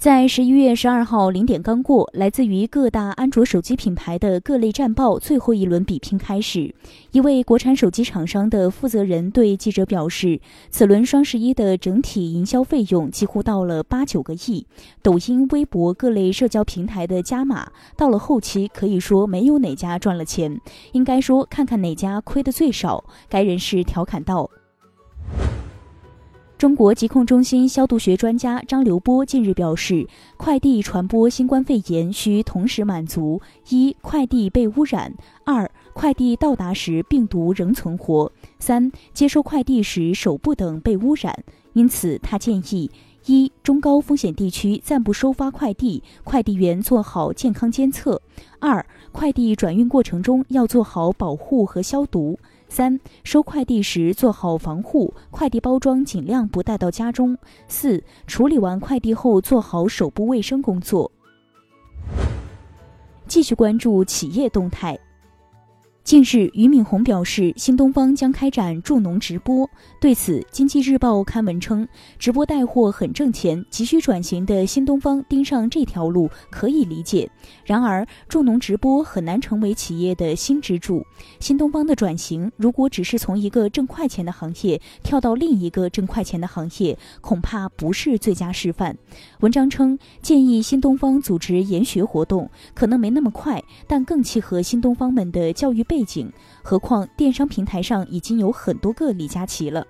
在十一月十二号零点刚过，来自于各大安卓手机品牌的各类战报最后一轮比拼开始。一位国产手机厂商的负责人对记者表示，此轮双十一的整体营销费用几乎到了八九个亿。抖音、微博各类社交平台的加码，到了后期可以说没有哪家赚了钱，应该说看看哪家亏的最少。该人士调侃道。中国疾控中心消毒学专家张刘波近日表示，快递传播新冠肺炎需同时满足：一、快递被污染；二、快递到达时病毒仍存活；三、接收快递时手部等被污染。因此，他建议：一、中高风险地区暂不收发快递，快递员做好健康监测；二、快递转运过程中要做好保护和消毒。三收快递时做好防护，快递包装尽量不带到家中。四处理完快递后做好手部卫生工作。继续关注企业动态。近日，俞敏洪表示，新东方将开展助农直播。对此，经济日报刊文称，直播带货很挣钱，急需转型的新东方盯上这条路可以理解。然而，助农直播很难成为企业的新支柱。新东方的转型，如果只是从一个挣快钱的行业跳到另一个挣快钱的行业，恐怕不是最佳示范。文章称，建议新东方组织研学活动，可能没那么快，但更契合新东方们的教育背背景。何况，电商平台上已经有很多个李佳琦了。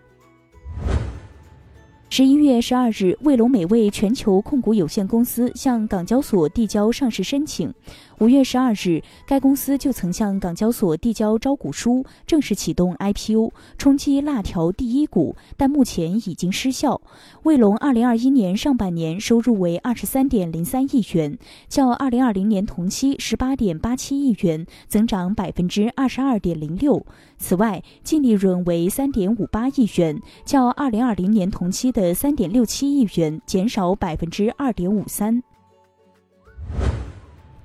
十一月十二日，卫龙美味全球控股有限公司向港交所递交上市申请。五月十二日，该公司就曾向港交所递交招股书，正式启动 IPO，冲击辣条第一股，但目前已经失效。卫龙二零二一年上半年收入为二十三点零三亿元，较二零二零年同期十八点八七亿元增长百分之二十二点零六。此外，净利润为三点五八亿元，较二零二零年同期的的三点六七亿元减少百分之二点五三。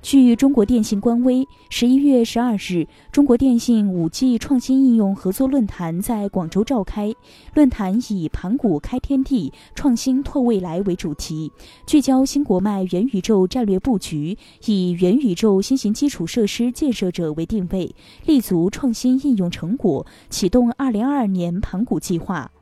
据中国电信官微，十一月十二日，中国电信五 G 创新应用合作论坛在广州召开。论坛以“盘古开天地，创新拓未来”为主题，聚焦新国脉元宇宙战略布局，以元宇宙新型基础设施建设者为定位，立足创新应用成果，启动二零二二年盘古计划。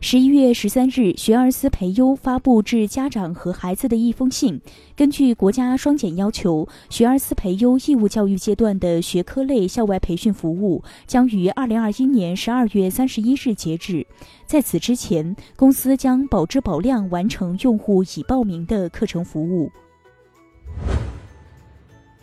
十一月十三日，学而思培优发布致家长和孩子的一封信。根据国家双减要求，学而思培优义务教育阶段的学科类校外培训服务将于二零二一年十二月三十一日截止。在此之前，公司将保质保量完成用户已报名的课程服务。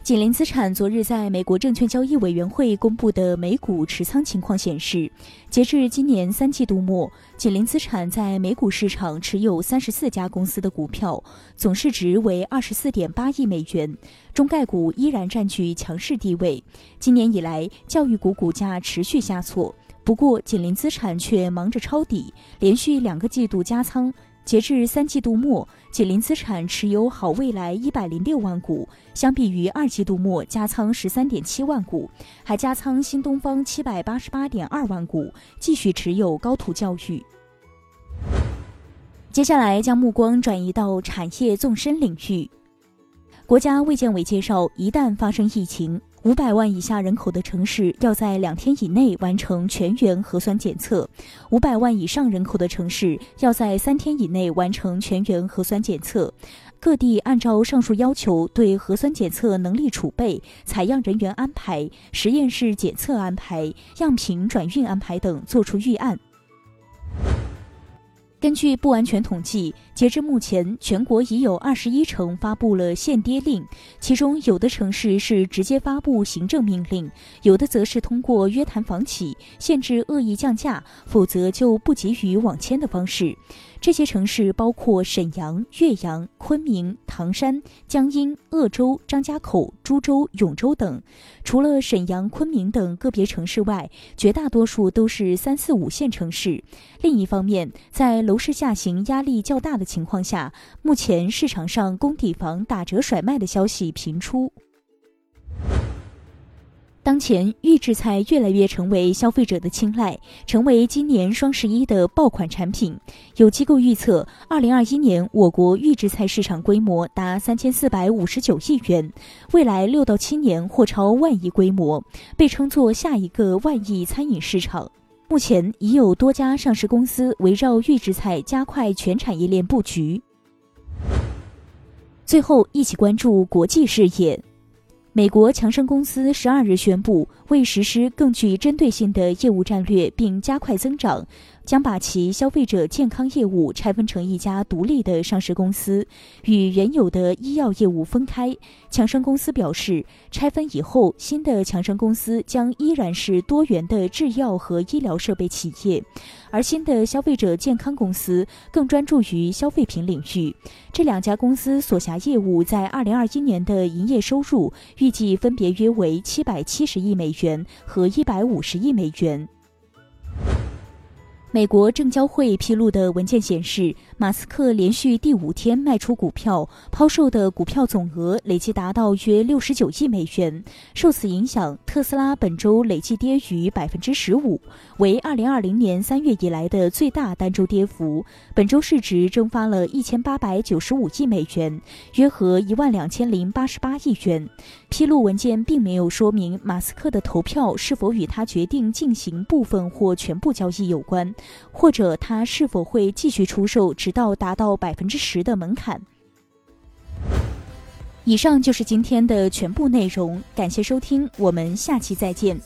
锦麟资产昨日在美国证券交易委员会公布的美股持仓情况显示，截至今年三季度末，锦麟资产在美股市场持有三十四家公司的股票，总市值为二十四点八亿美元。中概股依然占据强势地位。今年以来，教育股股价持续下挫，不过锦麟资产却忙着抄底，连续两个季度加仓。截至三季度末，锦麟资产持有好未来一百零六万股，相比于二季度末加仓十三点七万股，还加仓新东方七百八十八点二万股，继续持有高途教育。接下来将目光转移到产业纵深领域。国家卫健委介绍，一旦发生疫情。五百万以下人口的城市要在两天以内完成全员核酸检测，五百万以上人口的城市要在三天以内完成全员核酸检测。各地按照上述要求，对核酸检测能力储备、采样人员安排、实验室检测安排、样品转运安排等作出预案。根据不完全统计，截至目前，全国已有二十一城发布了限跌令，其中有的城市是直接发布行政命令，有的则是通过约谈房企，限制恶意降价，否则就不给予网签的方式。这些城市包括沈阳、岳阳、昆明、唐山、江阴、鄂州、张家口、株洲、永州等。除了沈阳、昆明等个别城市外，绝大多数都是三四五线城市。另一方面，在楼市下行压力较大的情况下，目前市场上工抵房打折甩卖的消息频出。当前预制菜越来越成为消费者的青睐，成为今年双十一的爆款产品。有机构预测，二零二一年我国预制菜市场规模达三千四百五十九亿元，未来六到七年或超万亿规模，被称作下一个万亿餐饮市场。目前已有多家上市公司围绕预制菜加快全产业链布局。最后，一起关注国际视野。美国强生公司十二日宣布，为实施更具针对性的业务战略并加快增长。将把其消费者健康业务拆分成一家独立的上市公司，与原有的医药业务分开。强生公司表示，拆分以后，新的强生公司将依然是多元的制药和医疗设备企业，而新的消费者健康公司更专注于消费品领域。这两家公司所辖业务在二零二一年的营业收入预计分别约为七百七十亿美元和一百五十亿美元。美国证交会披露的文件显示，马斯克连续第五天卖出股票，抛售的股票总额累计达到约六十九亿美元。受此影响，特斯拉本周累计跌逾百分之十五，为二零二零年三月以来的最大单周跌幅。本周市值蒸发了一千八百九十五亿美元，约合一万两千零八十八亿元。披露文件并没有说明马斯克的投票是否与他决定进行部分或全部交易有关。或者他是否会继续出售，直到达到百分之十的门槛？以上就是今天的全部内容，感谢收听，我们下期再见。